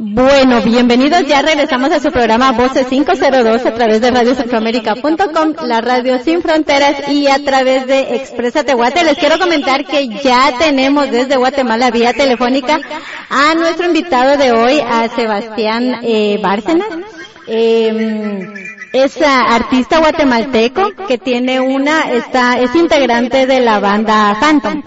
Bueno, bienvenidos. Ya regresamos a su programa Voces 502 a través de radiocentroamérica.com, la radio sin fronteras y a través de Expresa Tehuate. Les quiero comentar que ya tenemos desde Guatemala vía telefónica a nuestro invitado de hoy, a Sebastián eh, Bárcenas. Eh, es artista guatemalteco que tiene una, está, es integrante de la banda Phantom.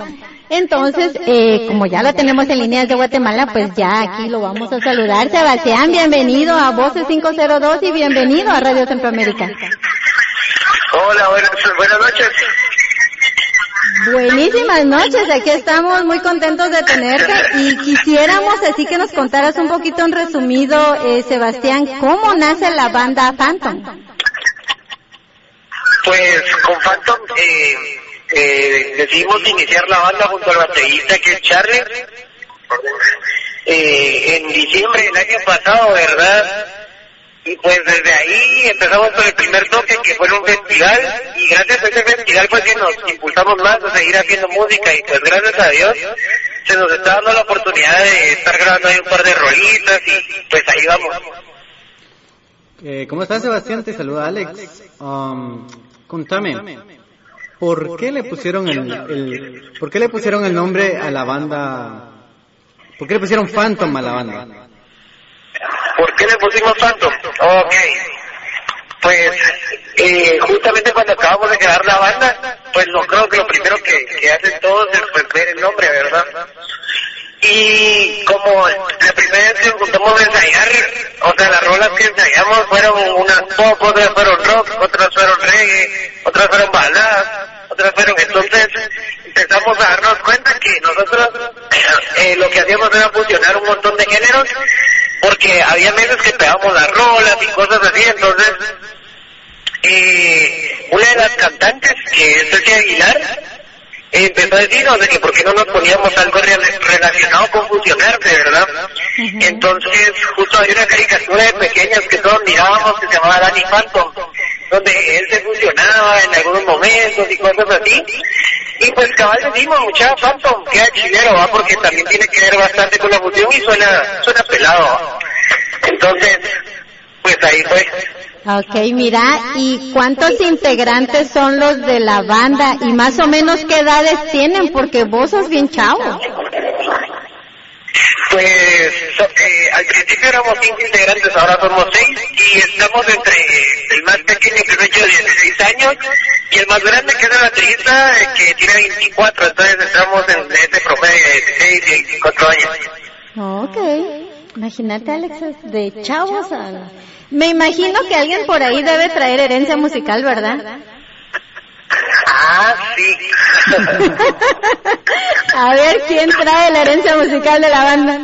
Entonces, eh, como ya la tenemos en líneas de Guatemala, pues ya aquí lo vamos a saludar. Sebastián, bienvenido a Voces 502 y bienvenido a Radio Centroamérica. Hola, buenas, buenas noches. Buenísimas noches, aquí estamos muy contentos de tenerte y quisiéramos así que nos contaras un poquito en resumido, eh, Sebastián, cómo nace la banda Phantom. Pues con Phantom eh, eh, decidimos iniciar la banda junto al baterista que es Charlie. Eh, en diciembre del año pasado, ¿verdad? Y pues desde ahí empezamos con el primer toque que fue en un festival y gracias a ese festival pues que nos impulsamos más a seguir haciendo música y pues gracias a Dios se nos está dando la oportunidad de estar grabando ahí un par de rolitas y pues ahí vamos. Eh, ¿Cómo estás Sebastián? Te saluda Alex. Um, contame, ¿por qué le pusieron el, el, ¿por qué le pusieron el nombre a la banda? ¿Por qué le pusieron Phantom a la banda? ¿Por qué le pusimos Phantom? Ok. Pues eh, justamente cuando acabamos de crear la banda, pues no creo que lo primero que, hacen todos es pues, ver el nombre, ¿verdad? Y como la primera vez que juntamos a ensayar, o sea, las rolas que ensayamos fueron unas pop, otras fueron rock, otras fueron reggae, otras fueron baladas, otras fueron... Entonces empezamos a darnos cuenta que nosotros eh, lo que hacíamos era fusionar un montón de géneros, porque había meses que pegábamos las rolas y cosas así, entonces eh, una de las cantantes, que es Ceci Aguilar, empezó a decirnos de que por qué no nos poníamos algo re- relacionado con fusionarse, ¿verdad? Entonces, justo había una caricatura de pequeñas que todos mirábamos que se llamaba Danny Phantom, donde él se fusionaba en algunos momentos y cosas así. Y pues cabal decimos, mucha Phantom, queda chilero, ¿va? Porque también tiene que ver bastante con la fusión y suena, suena pelado. Entonces, pues ahí fue. Ok, mira, ¿y cuántos integrantes son los de la banda y más o menos qué edades tienen? Porque vos sos bien chavo. Pues eh, al principio éramos cinco integrantes, ahora somos seis y estamos entre el más pequeño que es hecho de 16 años y el más grande que es el baterista eh, que tiene 24, entonces estamos en ese promedio de 16 y 24 años. Ok, imagínate Alex, de chavos a... Me imagino que alguien por ahí debe traer herencia musical, ¿verdad? Ah, sí. A ver, ¿quién trae la herencia musical de la banda?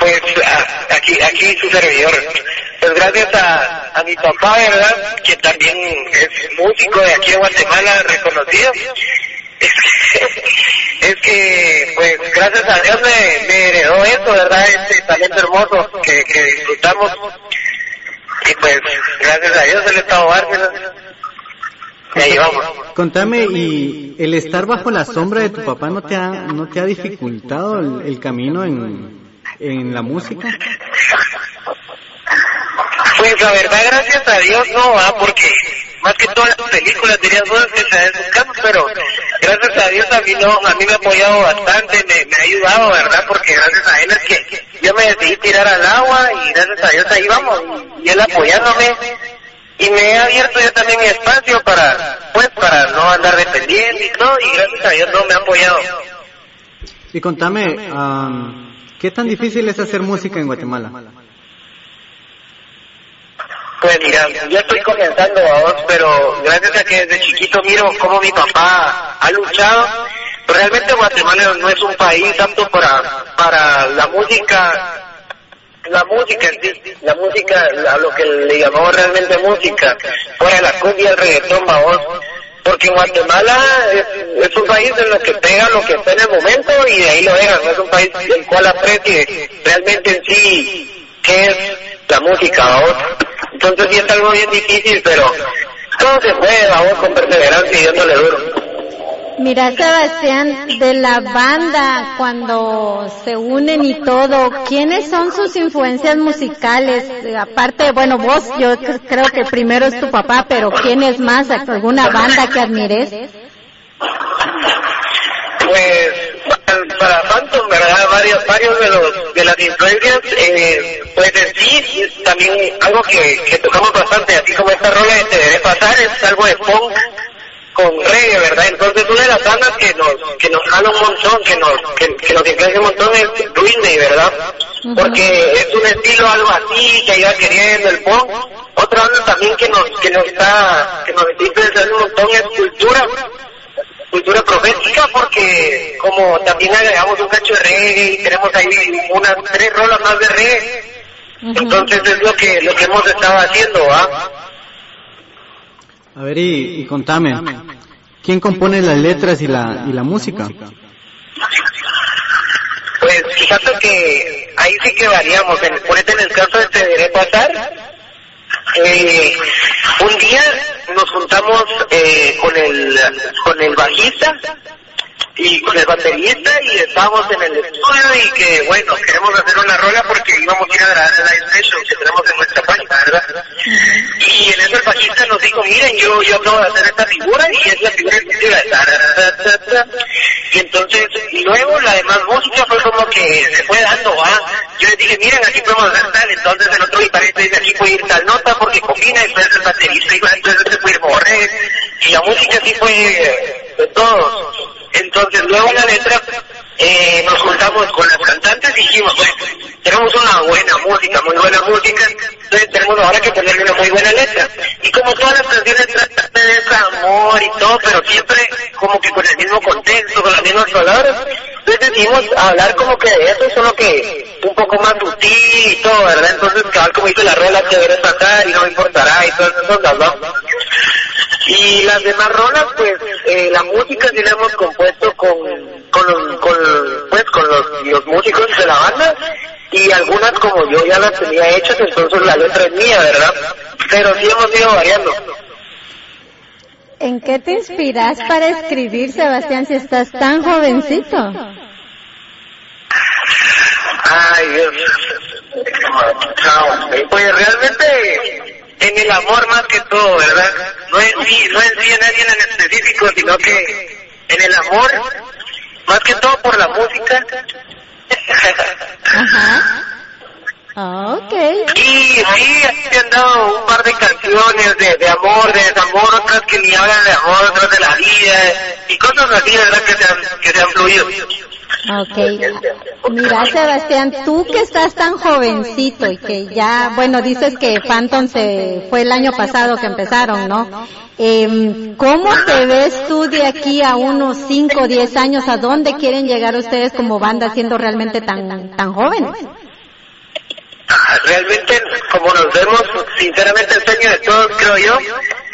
Pues a- aquí, aquí su servidor. Pues gracias a, a mi papá, ¿verdad? Que también es músico de aquí de Guatemala, reconocido. Es que, es que, pues gracias a Dios me, me heredó eso, ¿verdad? Este talento hermoso que, que disfrutamos. Y pues gracias a Dios el Estado Bárcenas. Y ahí vamos. Contame, ¿y el estar bajo la sombra de tu papá no te ha, no te ha dificultado el, el camino en, en la música? Pues la verdad, gracias a Dios no va, porque más que todas las películas dirías vos que se buscando, pero gracias a Dios a mí no, a mí me ha apoyado bastante, me, me ha ayudado, ¿verdad? Porque gracias a él es que yo me decidí tirar al agua y gracias a Dios ahí vamos, y él apoyándome y me he abierto yo también mi espacio para, pues, para no andar dependiente y todo, y gracias a Dios no me ha apoyado. Y contame, am, ¿qué tan difícil es hacer música en Guatemala? Pues mira, yo estoy comenzando a vos, pero gracias a que desde chiquito miro cómo mi papá ha luchado, realmente Guatemala no es un país apto para, para la música, la música la música, a lo que le llamamos realmente música, fuera la cumbia, el reggaetón, vos, porque Guatemala es, un país en el que pega lo que está en el momento y de ahí lo dejan, no es un país el cual aprecie realmente en sí qué es la música, vos. Entonces sí es algo bien difícil, pero todo se puede, vamos con perseverancia y dándole duro. Mira, Sebastián, de la banda, cuando se unen y todo, ¿quiénes son sus influencias musicales? Aparte, bueno, vos, yo creo que primero es tu papá, pero ¿quién es más? ¿Alguna banda que admires? Pues, para Phantom, ¿verdad? Varios, varios de los, de las influencias, eh, pues en sí, también algo que, que tocamos bastante, así como esta rola de Te Pasar, es algo de punk, con reggae, ¿verdad? Entonces una de las bandas que nos, que nos jala un montón, que nos, que, que nos influencia un montón es Green ¿verdad? Porque es un estilo algo así, que iba queriendo el punk. Otra banda también que nos, que nos está, que nos influencia un montón es Cultura, cultura profética porque como también agregamos un cacho de reggae y tenemos ahí unas tres rolas más de reggae, entonces es lo que, lo que hemos estado haciendo, ¿ah? A ver, y, contame, ¿quién compone las letras y la, y la música? Pues fíjate que ahí sí que variamos. En, ponete en el caso de Te Deberé Pasar, eh, un día nos juntamos eh, con el con el bajista y con el baterista y estábamos en el estudio y que bueno queremos hacer una rola porque íbamos a ir a grabar el live session que tenemos en nuestra página y en eso el bajista nos dijo miren yo yo acabo de hacer esta figura y es la figura exclusiva y entonces y luego la demás música fue como que se fue dando ¿va? yo les dije miren aquí podemos hacer tal entonces el otro guitarrista dice aquí puede ir tal nota porque combina entonces el baterista dijo entonces se puede borré y la música sí fue de todos entonces, luego la letra, eh, nos juntamos con las cantantes y dijimos, bueno, tenemos una buena música, muy buena música, entonces tenemos ahora que ponerle una muy buena letra. Y como todas las canciones tratan de desamor y todo, pero siempre como que con el mismo contexto, con las mismas palabras, entonces decidimos hablar como que de eso, solo que un poco más sutil y todo, ¿verdad? Entonces, cabal como dice la rola, que debe pasar y no me importará y todo eso, ¿no? Y las demás rolas, pues, eh, la música sí la hemos compuesto con, con, los, con, pues, con los, los músicos de la banda y algunas como yo ya las tenía hechas, entonces la letra es mía, ¿verdad? Pero sí hemos ido variando. ¿En qué te inspiras para escribir, Sebastián, si estás tan jovencito? Ay, Dios. Pues realmente en el amor más que todo, ¿verdad? No en sí, no en sí en alguien en específico, sino que en el amor, más que todo por la música. Ajá. Ok. Y sí, he han dado un par de canciones de, de amor, de desamor, otras que ni hablan de amor, otras de la vida, y cosas así, ¿verdad? Que se han, que se han fluido. Ok. Mira, Sebastián, tú que estás tan jovencito y que ya, bueno, dices que Phantom se fue el año pasado que empezaron, ¿no? Eh, ¿Cómo te ves tú de aquí a unos 5 o 10 años? ¿A dónde quieren llegar ustedes como banda siendo realmente tan, tan jóvenes? Realmente, como nos vemos, sinceramente el sueño de todos, creo yo,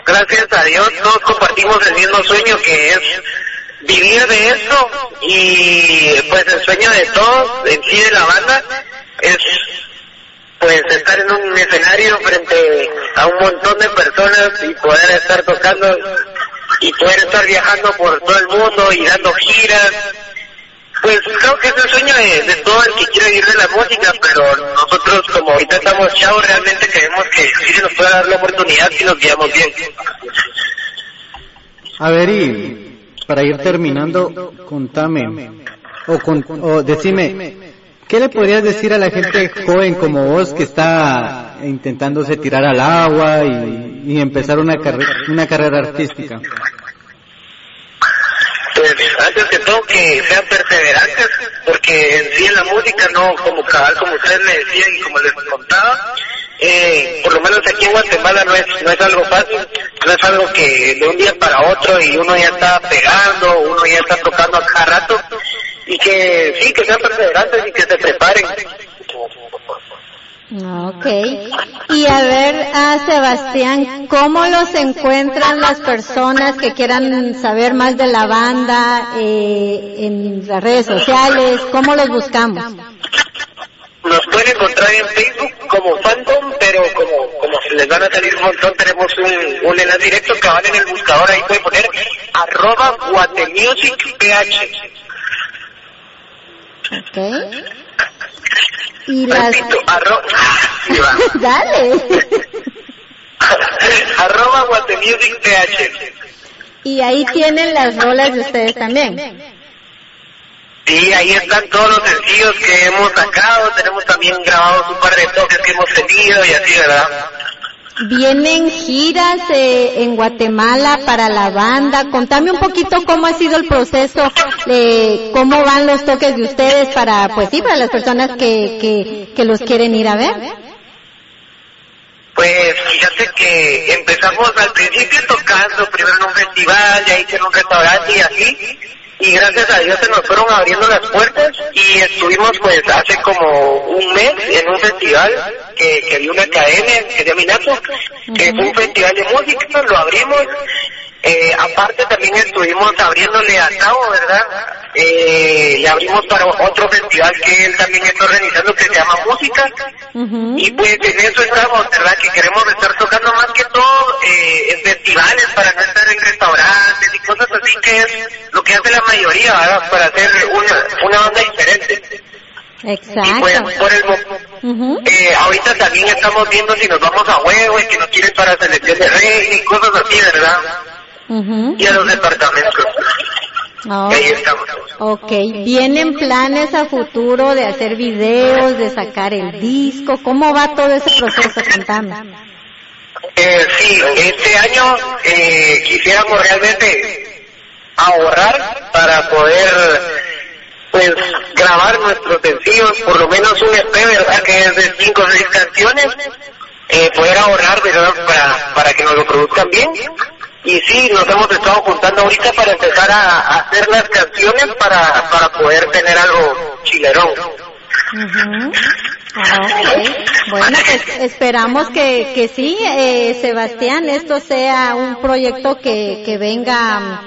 gracias a Dios, todos compartimos el mismo sueño que es vivir de eso y pues el sueño de todos en sí de la banda es pues estar en un escenario frente a un montón de personas y poder estar tocando y poder estar viajando por todo el mundo y dando giras pues creo que es el sueño de, de, todo el que quiere vivir de la música, pero nosotros como ahorita estamos chavos realmente creemos que sí se nos puede dar la oportunidad si nos guiamos bien. A ver, y para ir terminando, contame, o, con, o decime, ¿qué le podrías decir a la gente joven como vos que está intentándose tirar al agua y, y empezar una, carre una carrera artística? pues antes que todo que sean perseverantes, porque en sí en la música no, como cabal, como ustedes me decían y como les contaba, eh, por lo menos aquí en Guatemala no es, no es algo fácil, no es algo que de un día para otro y uno ya está pegando, uno ya está tocando a cada rato, y que sí, que sean perseverantes y que se preparen. Ok. Y a ver, a Sebastián, ¿cómo los encuentran las personas que quieran saber más de la banda eh, en las redes sociales? ¿Cómo los buscamos? Nos pueden encontrar en Facebook como Phantom, pero como, como se les van a salir un montón. Tenemos un, un enlace directo que van en el buscador, ahí pueden poner arroba guatemusicph. Ok. Y las... Repito, arro- Sí, va. Dale. arroba guatemusicph. Y ahí tienen las rolas de ustedes también. Sí, ahí están todos los sencillos que hemos sacado. Tenemos también grabados un par de toques que hemos tenido y así, ¿verdad? Vienen giras eh, en Guatemala para la banda. Contame un poquito cómo ha sido el proceso, eh, cómo van los toques de ustedes para, pues sí, para las personas que, que, que los quieren ir a ver. Pues fíjate que empezamos al principio tocando primero en un festival, de ahí en un restaurante y así. Y gracias a Dios se nos fueron abriendo las puertas y estuvimos pues hace como un mes en un festival que, que había una academia que se llama Minato, que fue un festival de música, lo abrimos. Eh, aparte también estuvimos abriéndole a Tavo, ¿verdad? Eh, le abrimos para otro festival que él también está organizando que se llama Música. Y pues en eso estamos, ¿verdad? Que queremos estar tocando más que todo eh, en festivales para no estar en restaurantes y cosas así que es lo que hace la mayoría, ¿verdad? Para hacer una, una banda diferente. Y pues Exacto. por el Ujú. eh, ahorita también estamos viendo si nos vamos a huevo y que nos quieren para selección de rey y cosas así, ¿verdad? Y a los departamentos. Oh, ahí estamos. ok, ¿vienen planes a futuro de hacer videos, de sacar el disco? ¿Cómo va todo ese proceso? Contame. Eh, sí, este año eh, quisiéramos realmente ahorrar para poder pues grabar nuestros sencillos, por lo menos un EP, ¿verdad? Que es de cinco o seis canciones, eh, poder ahorrar, ¿verdad? Para, para que nos lo produzcan bien. Y sí, nos hemos estado juntando ahorita para empezar a, hacer las canciones para, para poder tener algo chilerón. Ah. Bueno, pues esperamos que, que sí, eh, Sebastián, esto sea un proyecto que, que venga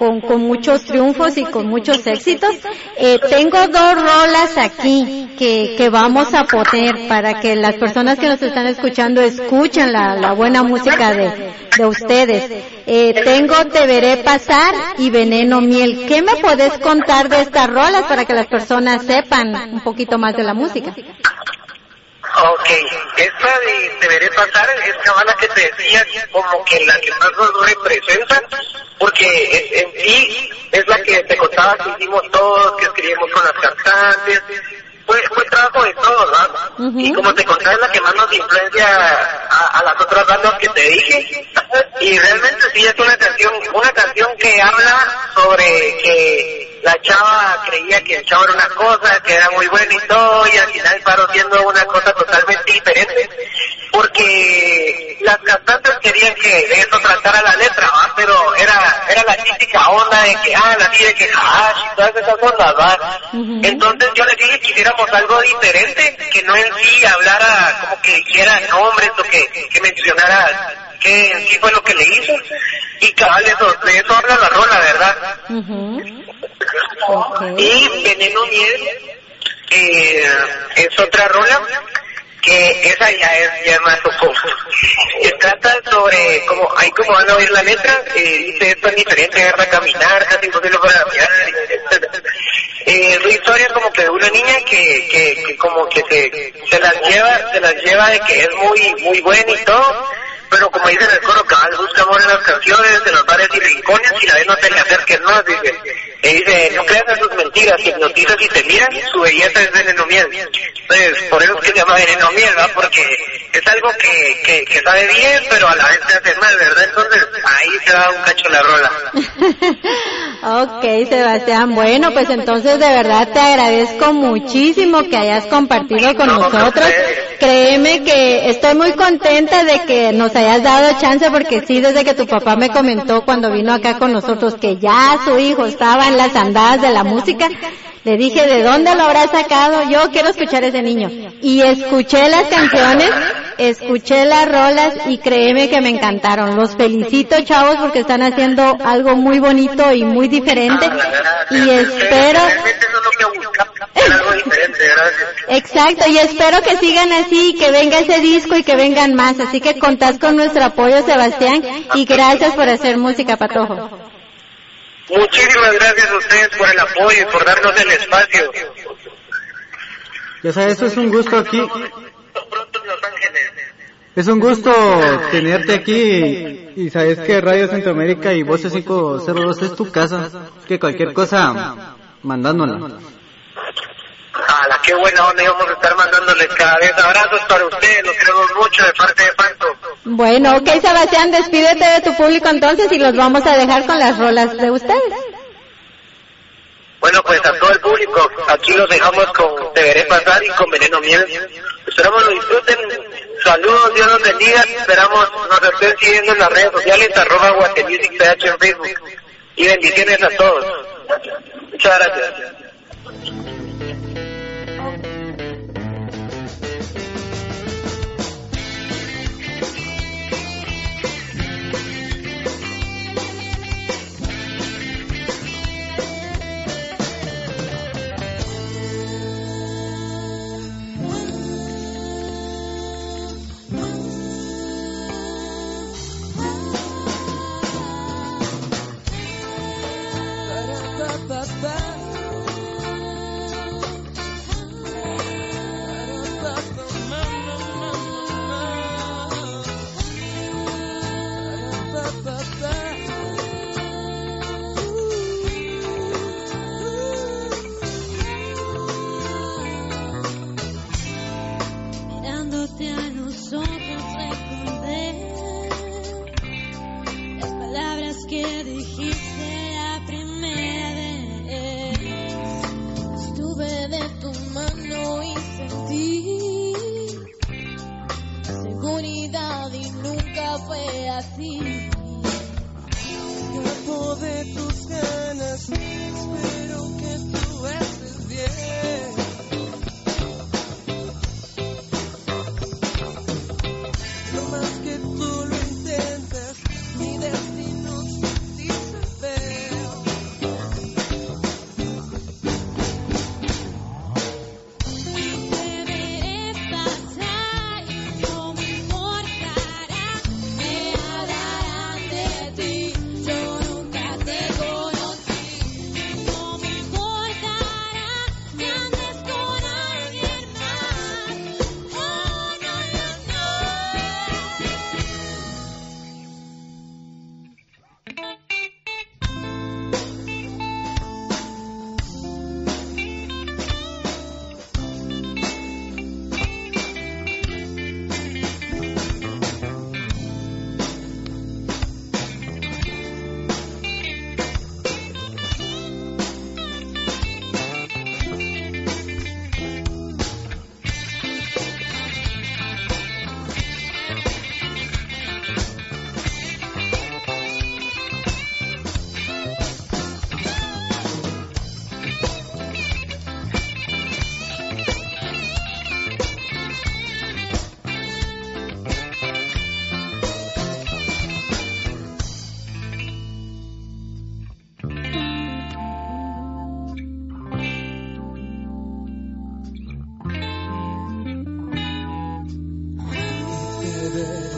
con, con muchos triunfos y con muchos éxitos. Eh, tengo dos rolas aquí que, que vamos a poner para que las personas que nos están escuchando escuchen la, la buena música de, de ustedes. Eh, tengo Te Veré Pasar y Veneno Miel. ¿Qué me podés contar de estas rolas para que las personas sepan un poquito más de la música? Ok, esta de Te Veré Pasar es cabana que te decía como que la que más nos representa, porque en sí es la que te contaba que hicimos todos, que escribimos con las cantantes, fue, fue trabajo de todos, ¿verdad? Y como te contaba es la que más nos influencia a, a las otras bandas que te dije, y realmente sí es una canción, una canción que habla sobre que la chava creía que el chavo era una cosa, que era muy bueno y todo, y al final paró siendo una cosa totalmente diferente. Porque las cantantes querían que eso tratara la letra, ¿va? pero era era la típica onda de que, ah, la de que hash y todas esas ondas, ¿va? Entonces yo les dije que hiciéramos algo diferente, que no en sí hablara como que hiciera nombres o que, que mencionara qué sí fue lo que le hizo. Y cabal, eso, de eso habla la rola, ¿verdad? Y Veneno Miel eh, es otra rola que esa ya es ya es más poco. Se trata sobre, como ahí como van a oír la letra, eh, dice es tan diferente verla caminar, casi imposible para mirar. Eh, es una historia como que de una niña que, que, que como que se, se las lleva, se las lleva de que es muy, muy buena y todo, pero como dice en el coro, cabal busca amor en las canciones, en los bares y rincones, y la vez no te le acerques más, dice. Y dice, no creas en sus mentiras, hipnotizas y te miran, su belleza es veneno miel. Entonces, por eso es que se llama veneno miel, ¿verdad? Porque es algo que, que, que sabe bien, pero a la vez te hace mal, ¿verdad? Entonces, ahí se da un cacho la rola. Ok, Sebastián. Bueno, pues entonces de verdad te agradezco muchísimo que hayas compartido con No, nosotros. ustedes. Créeme que estoy muy contenta de que nos hayas dado chance porque sí, desde que tu papá me comentó cuando vino acá con nosotros que ya su hijo estaba en las andadas de la música, le dije, ¿de dónde lo habrá sacado? Yo quiero escuchar ese niño. Y escuché las canciones, escuché las rolas y créeme que me encantaron. Los felicito, chavos, porque están haciendo algo muy bonito y muy diferente. Y espero... Exacto, y espero que sigan así, que venga ese disco y que vengan más. Así que contás con nuestro apoyo, Sebastián, y gracias por hacer música, Patojo. Muchísimas gracias a ustedes por el apoyo y por darnos el espacio. Ya sabes, eso es un gusto aquí. Es un gusto tenerte aquí y sabes que Radio Centroamérica y Voces 502 es tu casa. Que cualquier cosa, mandándola. ¡Hala, qué buena onda! Íbamos a estar mandándoles cada vez abrazos para ustedes. Los queremos mucho de parte de Panto. Bueno, ok, Sebastián, despídete de tu público entonces y los vamos a dejar con las rolas de ustedes. Bueno, pues a todo el público, aquí los dejamos con Te Veré Pasar y con Veneno Miel. Esperamos lo disfruten. Saludos, Dios los bendiga. Esperamos nos estén siguiendo en las redes sociales, arroba PH en Facebook. Y bendiciones a todos. Muchas gracias. de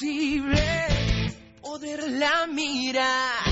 imposible poderla mirar.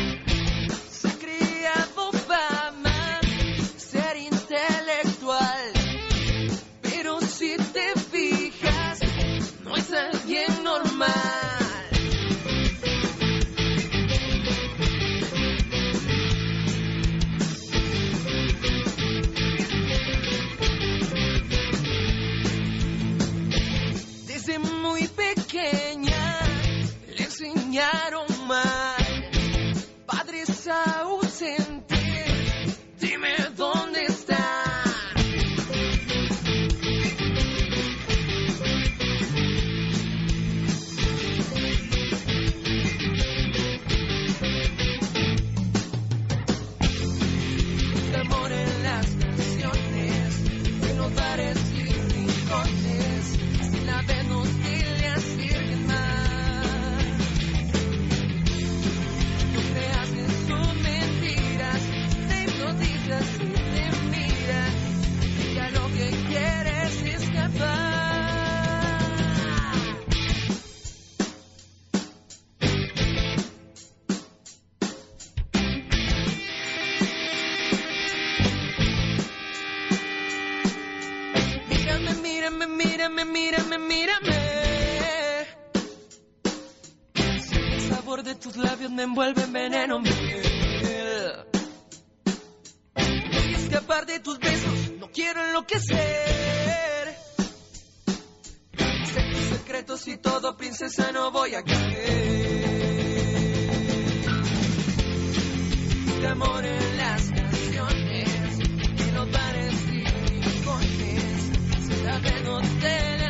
Mírame, mírame, mírame. El sabor de tus labios me envuelve en veneno. miel. Voy a escapar de tus besos, no quiero enloquecer. Sé tus secretos y todo, princesa, no voy a caer. De amor en Saben hoteles.